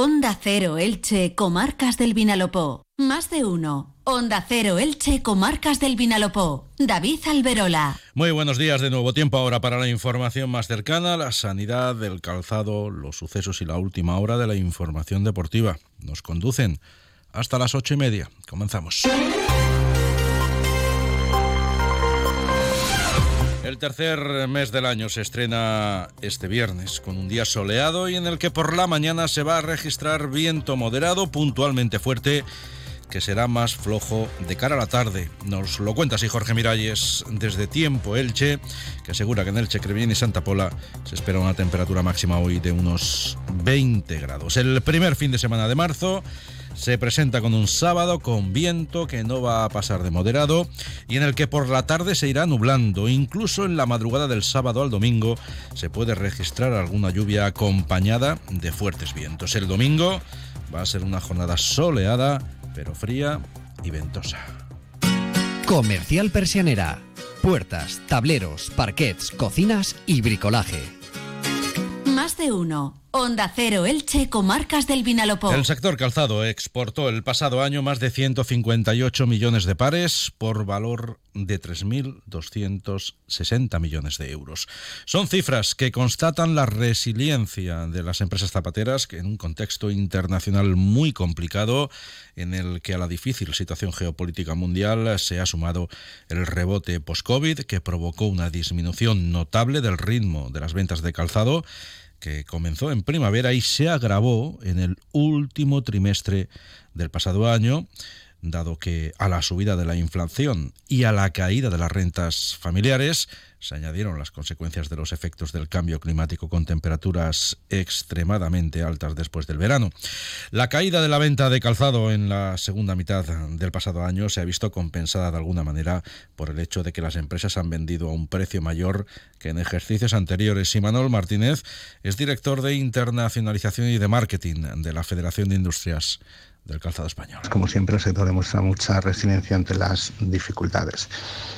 Onda Cero Elche, Comarcas del Vinalopó. Más de uno. Onda Cero Elche, Comarcas del Vinalopó. David Alberola. Muy buenos días de nuevo tiempo ahora para la información más cercana, la sanidad, el calzado, los sucesos y la última hora de la información deportiva. Nos conducen hasta las ocho y media. Comenzamos. El tercer mes del año se estrena este viernes con un día soleado y en el que por la mañana se va a registrar viento moderado puntualmente fuerte que será más flojo de cara a la tarde. Nos lo cuenta así Jorge Miralles desde Tiempo Elche, que asegura que en Elche, Crevillén y Santa Pola se espera una temperatura máxima hoy de unos 20 grados. El primer fin de semana de marzo se presenta con un sábado con viento que no va a pasar de moderado y en el que por la tarde se irá nublando. Incluso en la madrugada del sábado al domingo se puede registrar alguna lluvia acompañada de fuertes vientos. El domingo va a ser una jornada soleada, pero fría y ventosa. Comercial Persianera. Puertas, tableros, parquets, cocinas y bricolaje. Más de uno. Onda Cero Elche, Comarcas del Vinalopó. El sector calzado exportó el pasado año más de 158 millones de pares por valor de 3.260 millones de euros. Son cifras que constatan la resiliencia de las empresas zapateras que en un contexto internacional muy complicado en el que a la difícil situación geopolítica mundial se ha sumado el rebote post-COVID que provocó una disminución notable del ritmo de las ventas de calzado que comenzó en primavera y se agravó en el último trimestre del pasado año dado que a la subida de la inflación y a la caída de las rentas familiares se añadieron las consecuencias de los efectos del cambio climático con temperaturas extremadamente altas después del verano. La caída de la venta de calzado en la segunda mitad del pasado año se ha visto compensada de alguna manera por el hecho de que las empresas han vendido a un precio mayor que en ejercicios anteriores. Y Manuel Martínez es director de internacionalización y de marketing de la Federación de Industrias del calzado español. Como siempre, el sector demuestra mucha resiliencia ante las dificultades.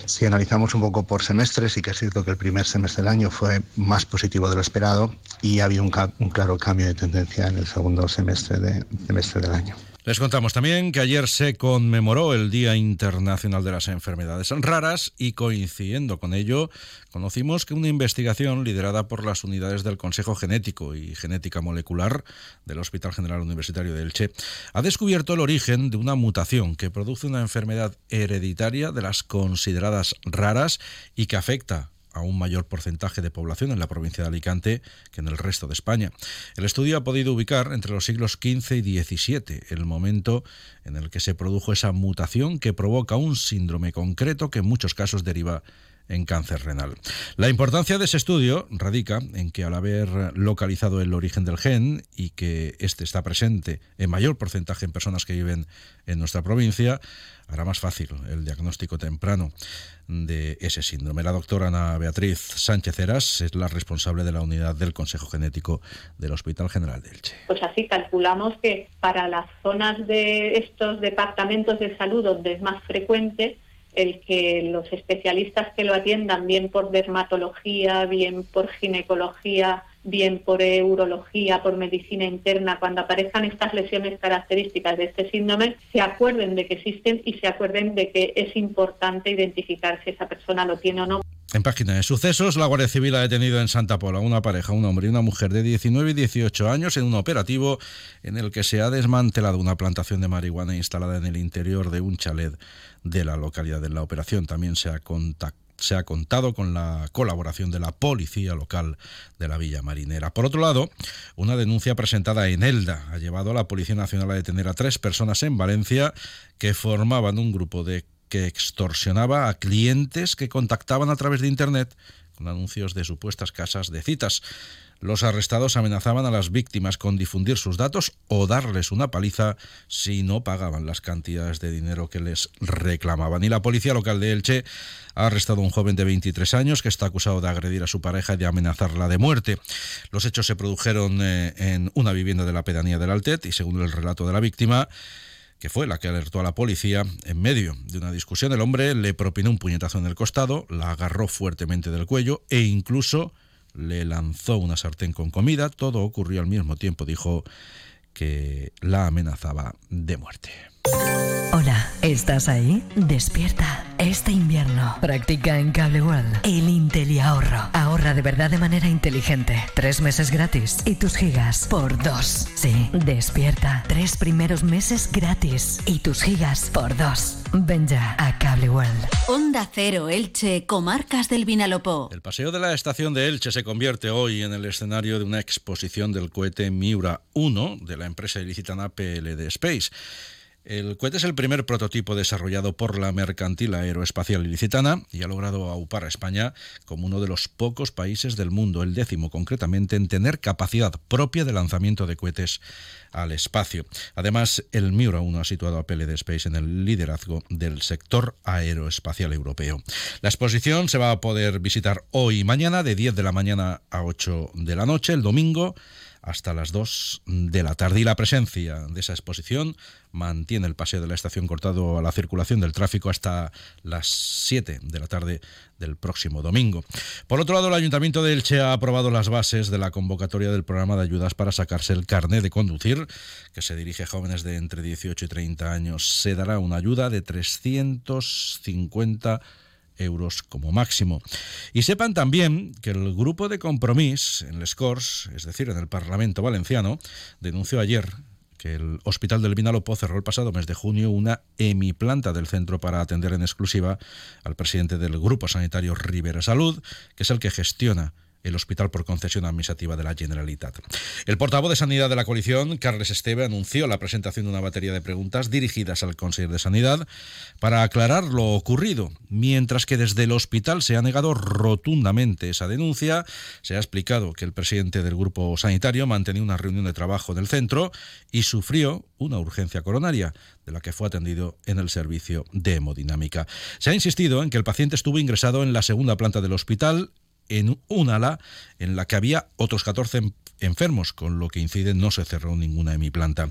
Si analizamos un poco por semestres, sí que es cierto que el primer semestre del año fue más positivo de lo esperado y había un, un claro cambio de tendencia en el segundo semestre, de, semestre del año. Les contamos también que ayer se conmemoró el Día Internacional de las Enfermedades Raras y coincidiendo con ello, conocimos que una investigación liderada por las unidades del Consejo Genético y Genética Molecular del Hospital General Universitario de Elche ha descubierto el origen de una mutación que produce una enfermedad hereditaria de las consideradas raras y que afecta a un mayor porcentaje de población en la provincia de Alicante que en el resto de España. El estudio ha podido ubicar entre los siglos XV y XVII el momento en el que se produjo esa mutación que provoca un síndrome concreto que en muchos casos deriva en cáncer renal. La importancia de ese estudio radica en que al haber localizado el origen del gen y que éste está presente en mayor porcentaje en personas que viven en nuestra provincia, hará más fácil el diagnóstico temprano de ese síndrome. La doctora Ana Beatriz Sánchez Eras es la responsable de la unidad del Consejo Genético del Hospital General de Elche. Pues así calculamos que para las zonas de estos departamentos de salud donde es más frecuente, el que los especialistas que lo atiendan, bien por dermatología, bien por ginecología, bien por urología, por medicina interna, cuando aparezcan estas lesiones características de este síndrome, se acuerden de que existen y se acuerden de que es importante identificar si esa persona lo tiene o no. En página de sucesos, la Guardia Civil ha detenido en Santa Pola una pareja, un hombre y una mujer de 19 y 18 años en un operativo en el que se ha desmantelado una plantación de marihuana instalada en el interior de un chalet de la localidad. En la operación también se ha se ha contado con la colaboración de la policía local de la Villa Marinera. Por otro lado, una denuncia presentada en Elda ha llevado a la Policía Nacional a detener a tres personas en Valencia que formaban un grupo de que extorsionaba a clientes que contactaban a través de Internet con anuncios de supuestas casas de citas. Los arrestados amenazaban a las víctimas con difundir sus datos o darles una paliza si no pagaban las cantidades de dinero que les reclamaban. Y la policía local de Elche ha arrestado a un joven de 23 años que está acusado de agredir a su pareja y de amenazarla de muerte. Los hechos se produjeron eh, en una vivienda de la pedanía del Altet y según el relato de la víctima, que fue la que alertó a la policía, en medio de una discusión el hombre le propinó un puñetazo en el costado, la agarró fuertemente del cuello e incluso le lanzó una sartén con comida. Todo ocurrió al mismo tiempo, dijo que la amenazaba de muerte. Hola, ¿estás ahí? Despierta. Este invierno practica en Cable World el Intel y ahorro. Ahorra de verdad de manera inteligente. Tres meses gratis y tus gigas por dos. Sí, despierta. Tres primeros meses gratis y tus gigas por dos. Ven ya a Cable World. Onda Cero Elche, Comarcas del Vinalopó. El paseo de la estación de Elche se convierte hoy en el escenario de una exposición del cohete Miura 1 de la empresa ilicitana PLD Space. El cohete es el primer prototipo desarrollado por la mercantil aeroespacial ilicitana y ha logrado aupar a España como uno de los pocos países del mundo, el décimo concretamente, en tener capacidad propia de lanzamiento de cohetes al espacio. Además, el Miura 1 ha situado a PLD Space en el liderazgo del sector aeroespacial europeo. La exposición se va a poder visitar hoy y mañana de 10 de la mañana a 8 de la noche, el domingo hasta las 2 de la tarde. Y la presencia de esa exposición mantiene el paseo de la estación cortado a la circulación del tráfico hasta las 7 de la tarde del próximo domingo. Por otro lado, el Ayuntamiento de Elche ha aprobado las bases de la convocatoria del programa de ayudas para sacarse el carnet de conducir, que se dirige a jóvenes de entre 18 y 30 años. Se dará una ayuda de 350 euros como máximo. Y sepan también que el grupo de compromiso en Les Corts, es decir, en el Parlamento Valenciano, denunció ayer que el Hospital del Vinalopó cerró el pasado mes de junio una hemiplanta del centro para atender en exclusiva al presidente del Grupo Sanitario Rivera Salud, que es el que gestiona el hospital por concesión administrativa de la Generalitat. El portavoz de Sanidad de la coalición, Carles Esteve, anunció la presentación de una batería de preguntas dirigidas al consejero de Sanidad para aclarar lo ocurrido, mientras que desde el hospital se ha negado rotundamente esa denuncia. Se ha explicado que el presidente del grupo sanitario mantenía una reunión de trabajo del centro y sufrió una urgencia coronaria, de la que fue atendido en el servicio de hemodinámica. Se ha insistido en que el paciente estuvo ingresado en la segunda planta del hospital en un ala en la que había otros 14 enfermos, con lo que incide no se cerró ninguna hemiplanta.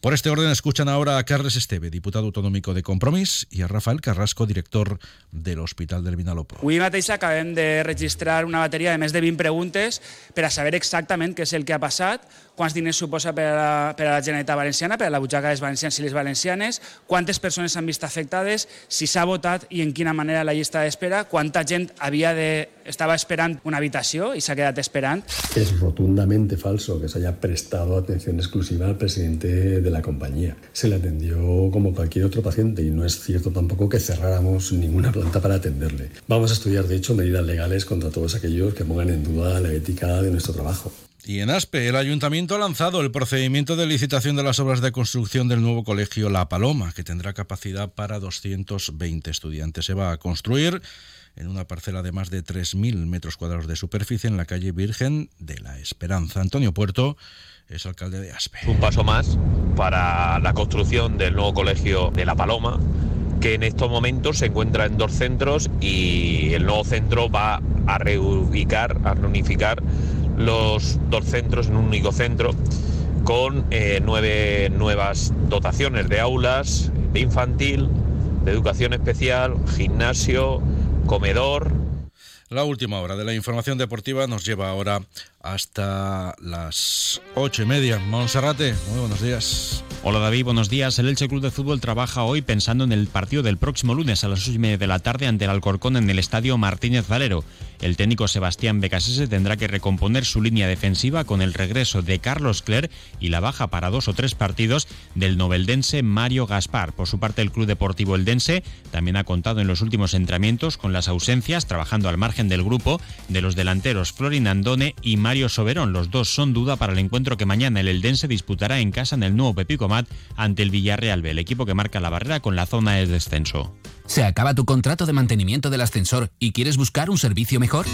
Por este orden escuchan ahora a Carles Esteve, diputado autonómico de Compromís, y a Rafael Carrasco, director del Hospital del Vinalopó. Avui mateix acabem de registrar una bateria de més de 20 preguntes per a saber exactament què és el que ha passat, quants diners suposa per a la, per a la Generalitat Valenciana, per a la butxaca dels valencians i les valencianes, quantes persones s'han vist afectades, si s'ha votat i en quina manera la llista d'espera, quanta gent havia de, estava esperant una habitació i s'ha quedat esperant. Es rotundamente falso que se haya prestado atención exclusiva al presidente de la compañía. Se le atendió como cualquier otro paciente y no es cierto tampoco que cerráramos ninguna planta para atenderle. Vamos a estudiar, de hecho, medidas legales contra todos aquellos que pongan en duda la ética de nuestro trabajo. Y en Aspe, el ayuntamiento ha lanzado el procedimiento de licitación de las obras de construcción del nuevo colegio La Paloma, que tendrá capacidad para 220 estudiantes. Se va a construir en una parcela de más de 3.000 metros cuadrados de superficie en la calle Virgen de la Esperanza. Antonio Puerto es alcalde de Aspe. Un paso más para la construcción del nuevo colegio de La Paloma, que en estos momentos se encuentra en dos centros y el nuevo centro va a reubicar, a reunificar los dos centros en un único centro con eh, nueve nuevas dotaciones de aulas, de infantil, de educación especial, gimnasio, comedor. La última hora de la información deportiva nos lleva ahora hasta las ocho y media. Monserrate, muy buenos días. Hola David, buenos días. El Elche Club de Fútbol trabaja hoy pensando en el partido del próximo lunes a las ocho y media de la tarde ante el Alcorcón en el estadio Martínez Valero. El técnico Sebastián Becasese tendrá que recomponer su línea defensiva con el regreso de Carlos Cler y la baja para dos o tres partidos del noveldense Mario Gaspar. Por su parte, el Club Deportivo Eldense también ha contado en los últimos entrenamientos con las ausencias, trabajando al margen del grupo, de los delanteros Florin Andone y Mario Soberón. Los dos son duda para el encuentro que mañana el Eldense disputará en casa en el nuevo Pepico Mat ante el Villarreal B, el equipo que marca la barrera con la zona de descenso. ¿Se acaba tu contrato de mantenimiento del ascensor y quieres buscar un servicio mejor?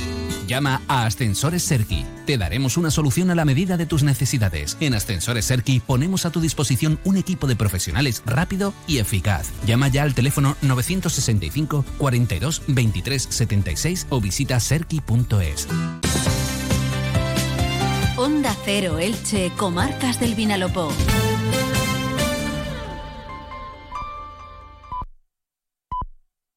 Llama a Ascensores Serki. Te daremos una solución a la medida de tus necesidades. En Ascensores Serki ponemos a tu disposición un equipo de profesionales rápido y eficaz. Llama ya al teléfono 965 42 23 76 o visita serki.es. Onda Cero Elche, Comarcas del Vinalopó.